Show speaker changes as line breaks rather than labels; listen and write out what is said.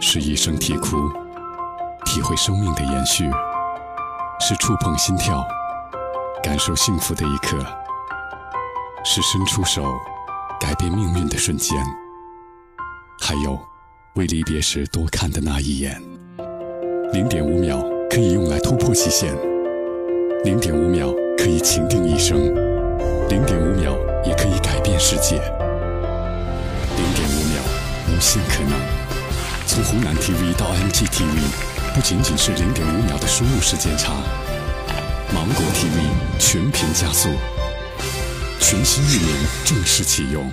是一声啼哭，体会生命的延续；是触碰心跳，感受幸福的一刻；是伸出手，改变命运的瞬间；还有为离别时多看的那一眼。零点五秒可以用来突破极限，零点五秒可以情定一生，零点五秒也可以改变世界。零点五秒，无限可能。从湖南 TV 到 MGTV，不仅仅是零点五秒的输入时间差。芒果 TV 全屏加速，全新域名正式启用。